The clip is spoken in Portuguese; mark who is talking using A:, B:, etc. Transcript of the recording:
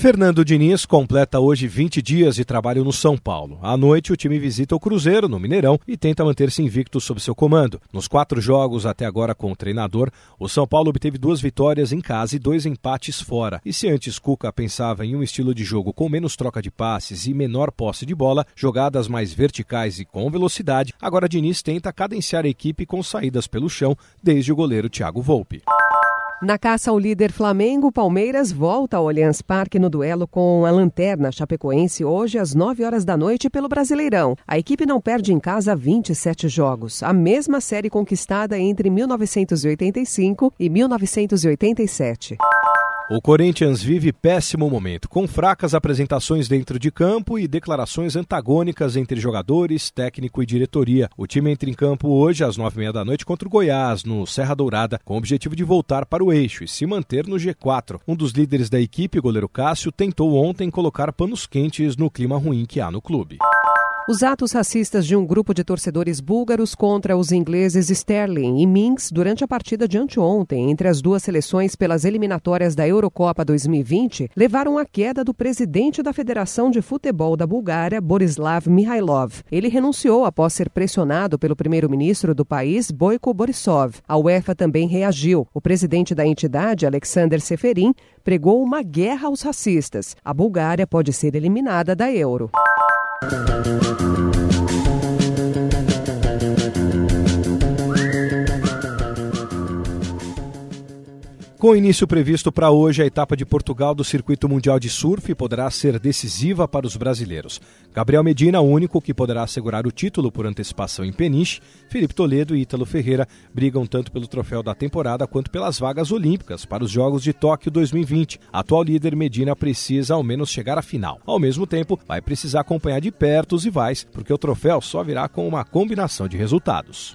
A: Fernando Diniz completa hoje 20 dias de trabalho no São Paulo. À noite, o time visita o Cruzeiro, no Mineirão, e tenta manter-se invicto sob seu comando. Nos quatro jogos até agora com o treinador, o São Paulo obteve duas vitórias em casa e dois empates fora. E se antes Cuca pensava em um estilo de jogo com menos troca de passes e menor posse de bola, jogadas mais verticais e com velocidade, agora Diniz tenta cadenciar a equipe com saídas pelo chão, desde o goleiro Thiago Volpe.
B: Na caça ao líder Flamengo, Palmeiras volta ao Allianz Parque no duelo com a Lanterna Chapecoense hoje às 9 horas da noite pelo Brasileirão. A equipe não perde em casa 27 jogos, a mesma série conquistada entre 1985 e 1987.
A: O Corinthians vive péssimo momento, com fracas apresentações dentro de campo e declarações antagônicas entre jogadores, técnico e diretoria. O time entra em campo hoje às nove e meia da noite contra o Goiás, no Serra Dourada, com o objetivo de voltar para o eixo e se manter no G4. Um dos líderes da equipe, goleiro Cássio, tentou ontem colocar panos quentes no clima ruim que há no clube.
B: Os atos racistas de um grupo de torcedores búlgaros contra os ingleses Sterling e Minks durante a partida de anteontem entre as duas seleções pelas eliminatórias da Eurocopa 2020 levaram à queda do presidente da Federação de Futebol da Bulgária, Borislav Mihailov. Ele renunciou após ser pressionado pelo primeiro-ministro do país, Boiko Borisov. A UEFA também reagiu. O presidente da entidade, Alexander Seferin, pregou uma guerra aos racistas. A Bulgária pode ser eliminada da Euro.
A: Música Com início previsto para hoje, a etapa de Portugal do Circuito Mundial de Surf poderá ser decisiva para os brasileiros. Gabriel Medina, o único que poderá assegurar o título por antecipação em Peniche, Felipe Toledo e Ítalo Ferreira brigam tanto pelo troféu da temporada quanto pelas vagas olímpicas para os Jogos de Tóquio 2020. A atual líder Medina precisa ao menos chegar à final. Ao mesmo tempo, vai precisar acompanhar de perto os rivais, porque o troféu só virá com uma combinação de resultados.